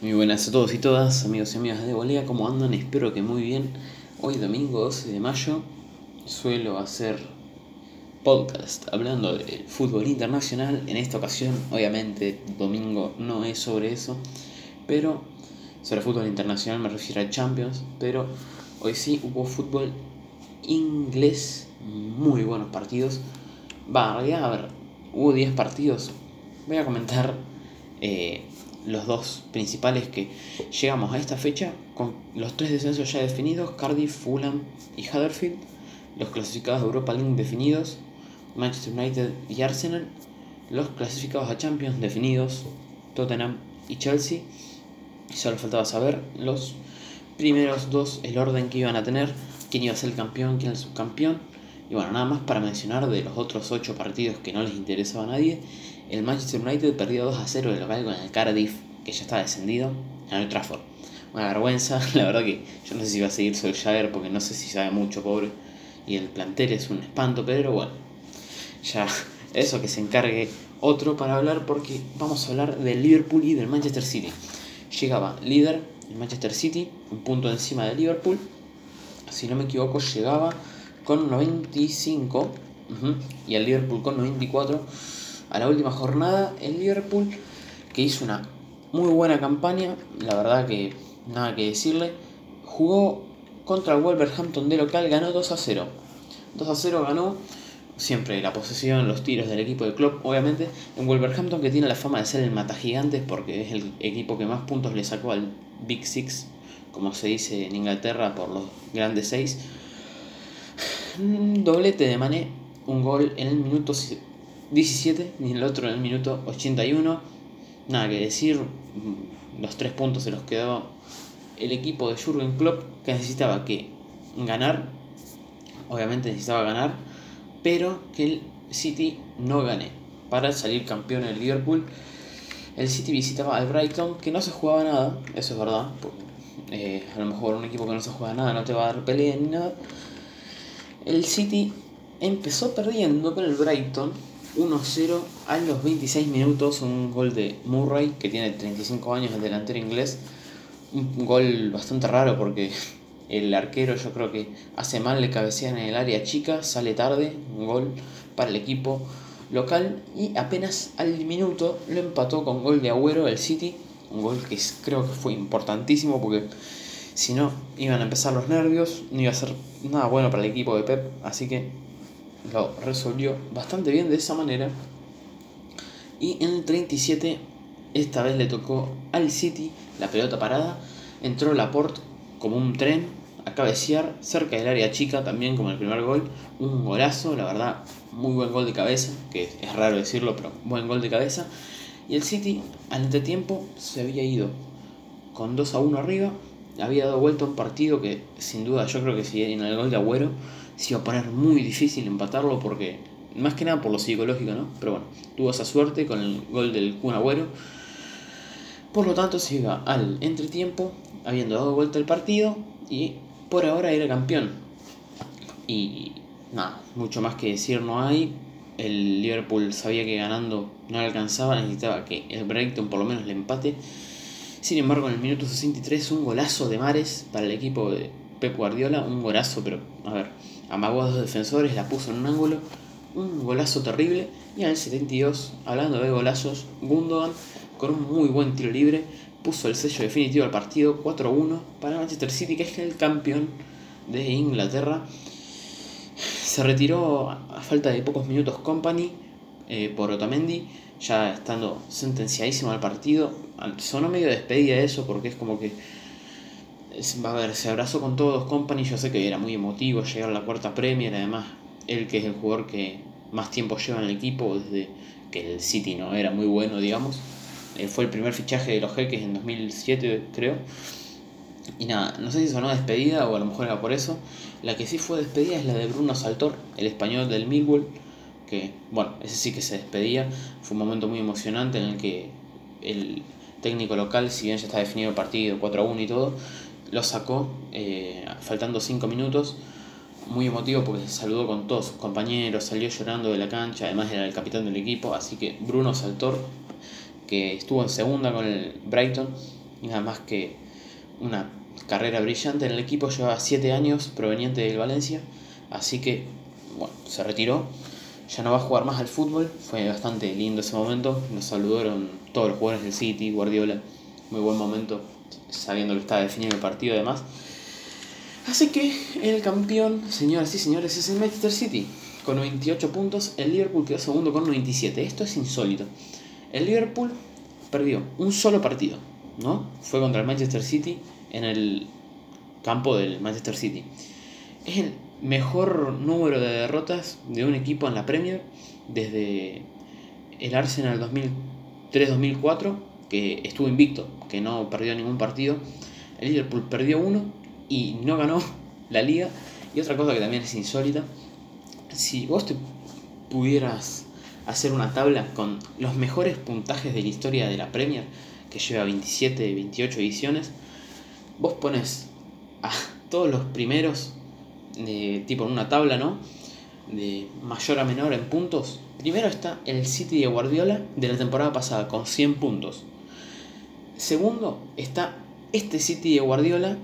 Muy buenas a todos y todas, amigos y amigas de Bolea, ¿cómo andan? Espero que muy bien. Hoy domingo 12 de mayo suelo hacer podcast hablando del fútbol internacional. En esta ocasión, obviamente, domingo no es sobre eso, pero sobre fútbol internacional me refiero a Champions, pero hoy sí hubo fútbol inglés, muy buenos partidos. Va, a ver, hubo 10 partidos. Voy a comentar eh, los dos principales que llegamos a esta fecha con los tres descensos ya definidos, Cardiff, Fulham y Huddersfield, los clasificados de Europa League definidos, Manchester United y Arsenal, los clasificados a Champions definidos, Tottenham y Chelsea. Solo faltaba saber los primeros dos, el orden que iban a tener, quién iba a ser el campeón, quién el subcampeón. Y bueno, nada más para mencionar de los otros ocho partidos que no les interesaba a nadie el Manchester United perdió 2 a 0 de local con el Cardiff, que ya está descendido, en el Trafford. Una vergüenza, la verdad que yo no sé si va a seguir Solskjaer porque no sé si sabe mucho, pobre. Y el plantel es un espanto, pero bueno, ya eso que se encargue otro para hablar porque vamos a hablar del Liverpool y del Manchester City. Llegaba líder el Manchester City, un punto encima del Liverpool. Si no me equivoco, llegaba con 95 y el Liverpool con 94 a la última jornada, el Liverpool, que hizo una muy buena campaña, la verdad que nada que decirle, jugó contra el Wolverhampton de local, ganó 2 a 0. 2 a 0 ganó siempre la posesión, los tiros del equipo de Klopp, obviamente, en Wolverhampton que tiene la fama de ser el mata gigantes porque es el equipo que más puntos le sacó al Big Six, como se dice en Inglaterra por los grandes seis. Doblete de Mané, un gol en el minuto 17 y el otro en el minuto 81. Nada que decir, mm, los tres puntos se los quedó el equipo de Jurgen Klopp que necesitaba que ganar, obviamente necesitaba ganar, pero que el City no gane para salir campeón el Liverpool. El City visitaba al Brighton que no se jugaba nada, eso es verdad. Eh, a lo mejor un equipo que no se juega nada no te va a dar pelea ni nada. El City empezó perdiendo con el Brighton 1-0 a los 26 minutos, un gol de Murray, que tiene 35 años, el delantero inglés. Un gol bastante raro porque el arquero yo creo que hace mal, le cabecean en el área chica, sale tarde, un gol para el equipo local y apenas al minuto lo empató con gol de Agüero el City, un gol que creo que fue importantísimo porque si no iban a empezar los nervios, no iba a ser nada bueno para el equipo de Pep, así que lo resolvió bastante bien de esa manera. Y en el 37, esta vez le tocó al City la pelota parada. Entró Laporte como un tren a cabecear cerca del área chica, también como el primer gol. Un golazo, la verdad, muy buen gol de cabeza, que es raro decirlo, pero buen gol de cabeza. Y el City al entretiempo se había ido con 2 a 1 arriba. Había dado vuelta un partido que sin duda yo creo que si en el gol de Agüero se iba a poner muy difícil empatarlo porque, más que nada por lo psicológico, ¿no? Pero bueno, tuvo esa suerte con el gol del Kun Agüero. Por lo tanto, se iba al entretiempo, habiendo dado vuelta el partido y por ahora era campeón. Y nada, mucho más que decir no hay. El Liverpool sabía que ganando no le alcanzaba, necesitaba que el Brighton por lo menos le empate. Sin embargo, en el minuto 63, un golazo de Mares para el equipo de Pep Guardiola, un golazo, pero a ver, amagó a dos defensores, la puso en un ángulo, un golazo terrible. Y al 72, hablando de golazos, Gundogan con un muy buen tiro libre puso el sello definitivo al partido 4-1 para Manchester City, que es el campeón de Inglaterra. Se retiró a falta de pocos minutos Company eh, por Otamendi, ya estando sentenciadísimo al partido. Sonó medio despedida eso porque es como que a ver, se abrazó con todos Company, yo sé que era muy emotivo llegar a la cuarta Premier, además él que es el jugador que más tiempo lleva en el equipo desde que el City no era muy bueno, digamos. Él fue el primer fichaje de los jeques en 2007, creo. Y nada, no sé si sonó despedida o a lo mejor era por eso. La que sí fue despedida es la de Bruno Saltor, el español del Millwall, que, bueno, ese sí que se despedía. Fue un momento muy emocionante en el que el técnico local, si bien ya está definido el partido 4 a 1 y todo, lo sacó eh, faltando 5 minutos. Muy emotivo porque se saludó con todos sus compañeros, salió llorando de la cancha, además era el capitán del equipo, así que Bruno Saltor, que estuvo en segunda con el Brighton, nada más que una carrera brillante en el equipo, lleva 7 años proveniente del Valencia, así que bueno, se retiró, ya no va a jugar más al fútbol, fue bastante lindo ese momento, nos saludaron todos los jugadores del City, Guardiola, muy buen momento, sabiendo que estaba definido el partido además. Así que el campeón, señoras y señores, es el Manchester City, con 98 puntos, el Liverpool quedó segundo con 97, esto es insólito. El Liverpool perdió un solo partido, ¿no? Fue contra el Manchester City en el campo del Manchester City. Es el mejor número de derrotas de un equipo en la Premier desde el Arsenal 2003-2004, que estuvo invicto, que no perdió ningún partido. El Liverpool perdió uno y no ganó la liga. Y otra cosa que también es insólita, si vos te pudieras hacer una tabla con los mejores puntajes de la historia de la Premier, que lleva 27, 28 ediciones, vos pones a todos los primeros, de, tipo en una tabla, ¿no? De mayor a menor en puntos. Primero está el City de Guardiola de la temporada pasada con 100 puntos. Segundo está este City de Guardiola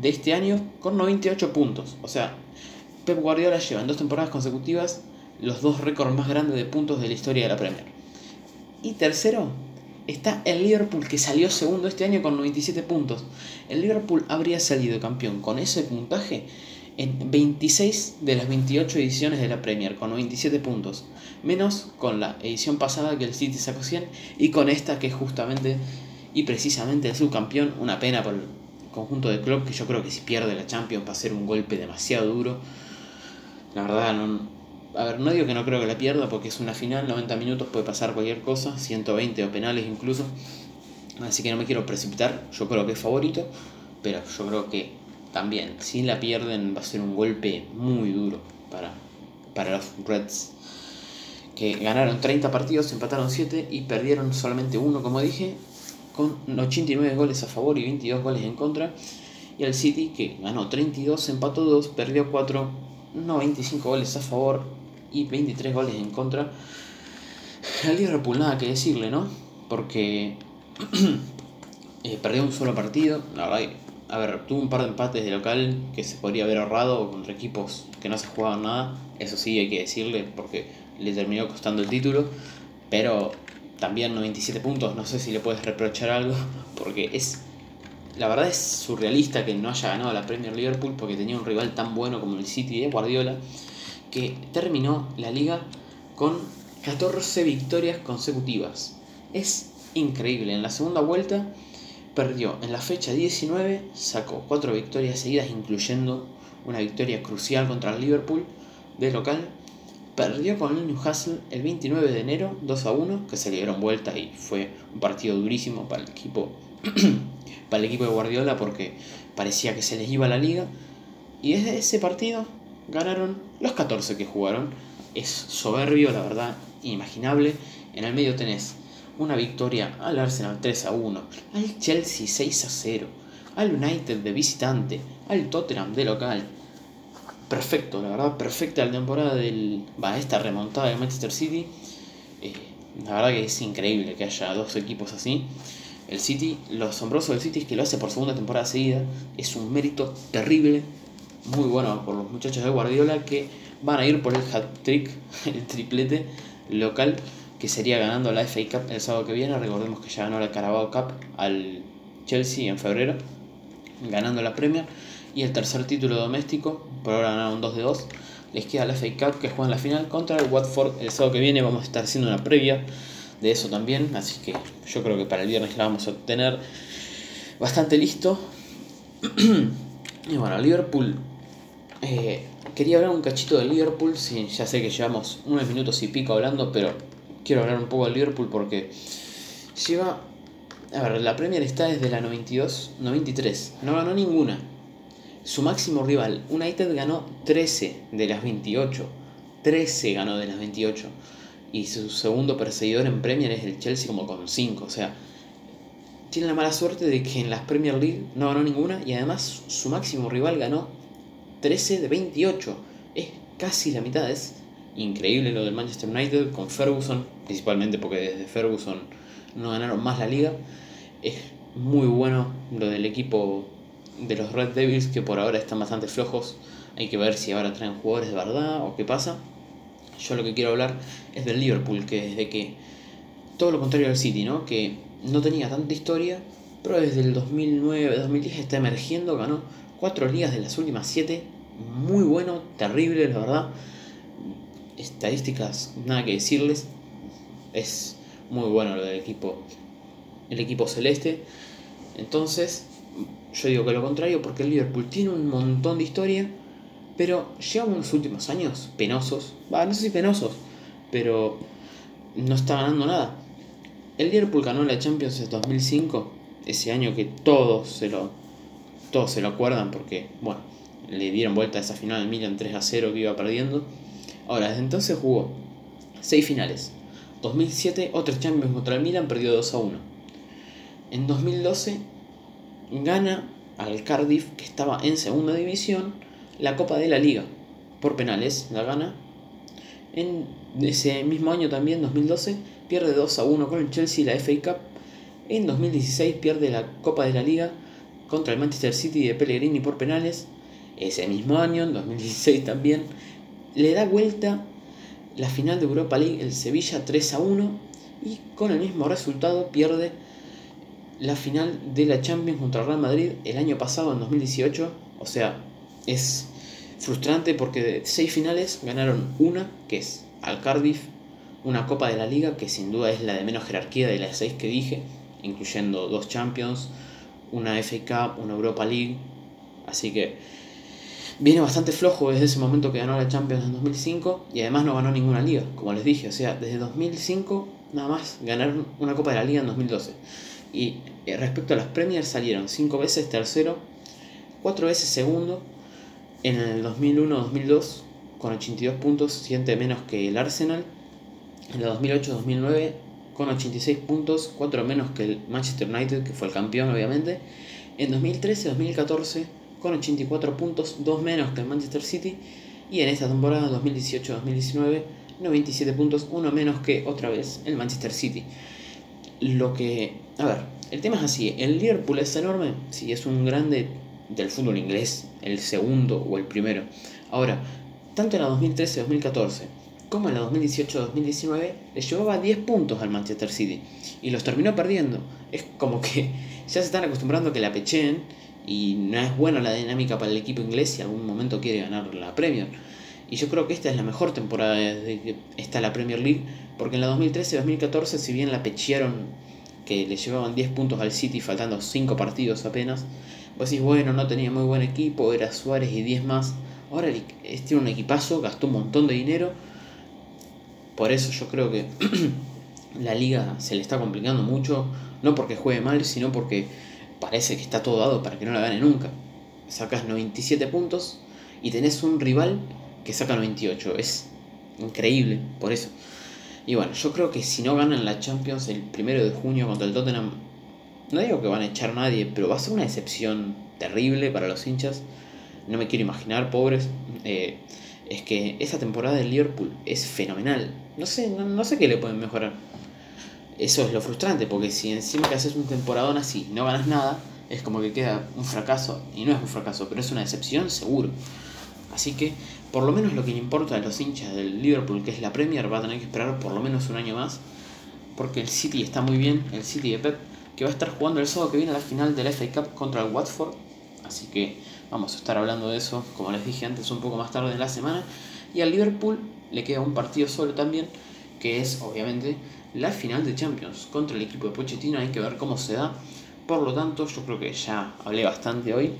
de este año con 98 puntos. O sea, Pep Guardiola lleva en dos temporadas consecutivas los dos récords más grandes de puntos de la historia de la Premier. Y tercero, está el Liverpool que salió segundo este año con 97 puntos. El Liverpool habría salido campeón con ese puntaje en 26 de las 28 ediciones de la Premier, con 97 puntos. Menos con la edición pasada que el City sacó 100 y con esta que es justamente y precisamente el subcampeón. Una pena por el conjunto de club que yo creo que si pierde la Champions va a ser un golpe demasiado duro. La verdad, no, a ver, no digo que no creo que la pierda porque es una final, 90 minutos puede pasar cualquier cosa, 120 o penales incluso. Así que no me quiero precipitar, yo creo que es favorito, pero yo creo que también, si la pierden va a ser un golpe muy duro para, para los Reds. Que ganaron 30 partidos, empataron 7 y perdieron solamente uno, como dije, con 89 goles a favor y 22 goles en contra. Y el City, que ganó 32, empató 2, perdió 4, no 25 goles a favor y 23 goles en contra. Al Liverpool nada que decirle, ¿no? Porque eh, perdió un solo partido. La verdad, a ver, tuvo un par de empates de local que se podría haber ahorrado contra equipos que no se jugaban nada. Eso sí, hay que decirle porque le terminó costando el título. Pero también 97 puntos, no sé si le puedes reprochar algo. Porque es. La verdad es surrealista que no haya ganado la Premier Liverpool porque tenía un rival tan bueno como el City de Guardiola que terminó la liga con 14 victorias consecutivas. Es increíble. En la segunda vuelta perdió en la fecha 19, sacó 4 victorias seguidas, incluyendo una victoria crucial contra el Liverpool de local. Perdió con el Newcastle el 29 de enero 2 a 1, que se le dieron vuelta y fue un partido durísimo para el equipo para el equipo de Guardiola porque parecía que se les iba la liga. Y desde ese partido ganaron los 14 que jugaron. Es soberbio, la verdad, inimaginable. En el medio tenés una victoria al Arsenal 3 a 1, al Chelsea 6 a 0, al United de visitante, al Tottenham de local. Perfecto, la verdad, perfecta la temporada del. Va, esta remontada de Manchester City. Eh, la verdad que es increíble que haya dos equipos así. El City, lo asombroso del City es que lo hace por segunda temporada seguida. Es un mérito terrible muy bueno por los muchachos de Guardiola que van a ir por el hat-trick, el triplete local que sería ganando la FA Cup el sábado que viene. Recordemos que ya ganó la Carabao Cup al Chelsea en febrero, ganando la Premier. Y el tercer título doméstico, por ahora ganaron 2 de 2. Les queda la FA Cup que juegan la final contra el Watford el sábado que viene. Vamos a estar haciendo una previa de eso también. Así que yo creo que para el viernes la vamos a tener bastante listo. y bueno, Liverpool eh, quería hablar un cachito del Liverpool, sí, ya sé que llevamos unos minutos y pico hablando, pero quiero hablar un poco del Liverpool porque lleva... A ver, la Premier está desde la 92, 93, no ganó ninguna. Su máximo rival, United, ganó 13 de las 28. 13 ganó de las 28. Y su segundo perseguidor en Premier es el Chelsea como con 5. O sea, tiene la mala suerte de que en las Premier League no ganó ninguna y además su máximo rival ganó 13 de 28. Es casi la mitad. Es increíble lo del Manchester United con Ferguson, principalmente porque desde Ferguson no ganaron más la liga. Es muy bueno lo del equipo de los Red Devils, que por ahora están bastante flojos. Hay que ver si ahora traen jugadores de verdad o qué pasa. Yo lo que quiero hablar es del Liverpool, que desde que todo lo contrario al City, ¿no? Que no tenía tanta historia, pero desde el 2009-2010 está emergiendo, ganó cuatro ligas de las últimas siete, muy bueno, terrible, la verdad. Estadísticas, nada que decirles, es muy bueno lo del equipo, el equipo celeste. Entonces, yo digo que lo contrario, porque el Liverpool tiene un montón de historia, pero lleva unos últimos años penosos, no sé si penosos, pero no está ganando nada. El Liverpool ganó la Champions en 2005, ese año que todos se lo, todos se lo acuerdan porque, bueno, le dieron vuelta a esa final al Milan 3 a 0 que iba perdiendo. Ahora, desde entonces jugó 6 finales. 2007 otra Champions contra el Milan, perdió 2 a 1. En 2012 gana al Cardiff, que estaba en segunda división, la Copa de la Liga. Por penales, la gana. En ese mismo año también, 2012, pierde 2 a 1 con el Chelsea la FA Cup. En 2016 pierde la Copa de la Liga contra el Manchester City de Pellegrini por penales. Ese mismo año, en 2016 también, le da vuelta la final de Europa League el Sevilla 3 a 1 y con el mismo resultado pierde la final de la Champions contra Real Madrid el año pasado, en 2018. O sea, es frustrante porque de seis finales ganaron una, que es al Cardiff, una Copa de la Liga, que sin duda es la de menos jerarquía de las seis que dije, incluyendo dos Champions, una FA Cup, una Europa League. Así que viene bastante flojo desde ese momento que ganó la Champions en 2005 y además no ganó ninguna liga, como les dije. O sea, desde 2005 nada más ganaron una Copa de la Liga en 2012. Y eh, respecto a las Premier salieron cinco veces tercero, cuatro veces segundo. En el 2001-2002 con 82 puntos, siente menos que el Arsenal en el 2008-2009 con 86 puntos, 4 menos que el Manchester United, que fue el campeón obviamente. En 2013-2014 con 84 puntos, 2 menos que el Manchester City. Y en esta temporada 2018-2019, 97 puntos, 1 menos que otra vez el Manchester City. Lo que... A ver, el tema es así. El Liverpool es enorme. Sí, es un grande del fútbol inglés. El segundo o el primero. Ahora, tanto en la 2013-2014 como en la 2018-2019, le llevaba 10 puntos al Manchester City y los terminó perdiendo. Es como que ya se están acostumbrando a que la pecheen y no es buena la dinámica para el equipo inglés si algún momento quiere ganar la Premier. Y yo creo que esta es la mejor temporada desde que está la Premier League, porque en la 2013-2014, si bien la pechearon que le llevaban 10 puntos al City faltando 5 partidos apenas, vos decís, bueno, no tenía muy buen equipo, era Suárez y 10 más. Ahora tiene un equipazo, gastó un montón de dinero por eso yo creo que la liga se le está complicando mucho, no porque juegue mal, sino porque parece que está todo dado para que no la gane nunca. Sacas 97 puntos y tenés un rival que saca 98. Es increíble, por eso. Y bueno, yo creo que si no ganan la Champions el primero de junio contra el Tottenham, no digo que van a echar a nadie, pero va a ser una decepción terrible para los hinchas. No me quiero imaginar, pobres. Eh, es que esa temporada del Liverpool es fenomenal. No sé, no, sé qué le pueden mejorar. Eso es lo frustrante, porque si encima que haces un temporadón así no ganas nada, es como que queda un fracaso. Y no es un fracaso, pero es una decepción seguro. Así que, por lo menos lo que importa a los hinchas del Liverpool, que es la Premier, va a tener que esperar por lo menos un año más. Porque el City está muy bien, el City de Pep, que va a estar jugando el sábado que viene a la final del FA Cup contra el Watford. Así que Vamos a estar hablando de eso, como les dije antes, un poco más tarde en la semana. Y al Liverpool le queda un partido solo también, que es obviamente la final de Champions contra el equipo de Pochettino. Hay que ver cómo se da. Por lo tanto, yo creo que ya hablé bastante hoy.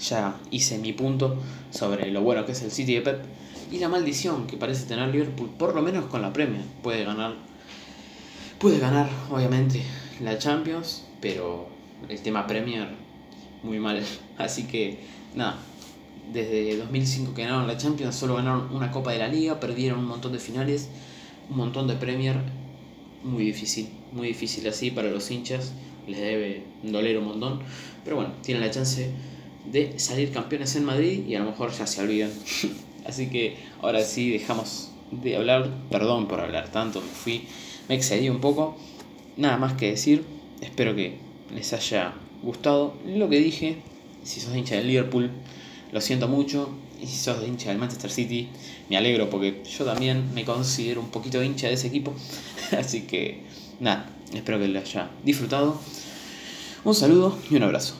Ya hice mi punto sobre lo bueno que es el City de Pep y la maldición que parece tener Liverpool, por lo menos con la Premier. Puede ganar, puede ganar, obviamente, la Champions, pero el tema Premier muy mal. Así que, nada, desde 2005 que ganaron la Champions, solo ganaron una Copa de la Liga, perdieron un montón de finales, un montón de Premier. Muy difícil, muy difícil así para los hinchas, les debe doler un montón. Pero bueno, tienen la chance de salir campeones en Madrid y a lo mejor ya se olvidan. así que ahora sí dejamos de hablar, perdón por hablar tanto, me fui, me excedí un poco. Nada más que decir, espero que les haya gustado lo que dije. Si sos hincha del Liverpool, lo siento mucho. Y sos hincha del Manchester City, me alegro porque yo también me considero un poquito hincha de ese equipo. Así que nada, espero que lo haya disfrutado. Un saludo y un abrazo.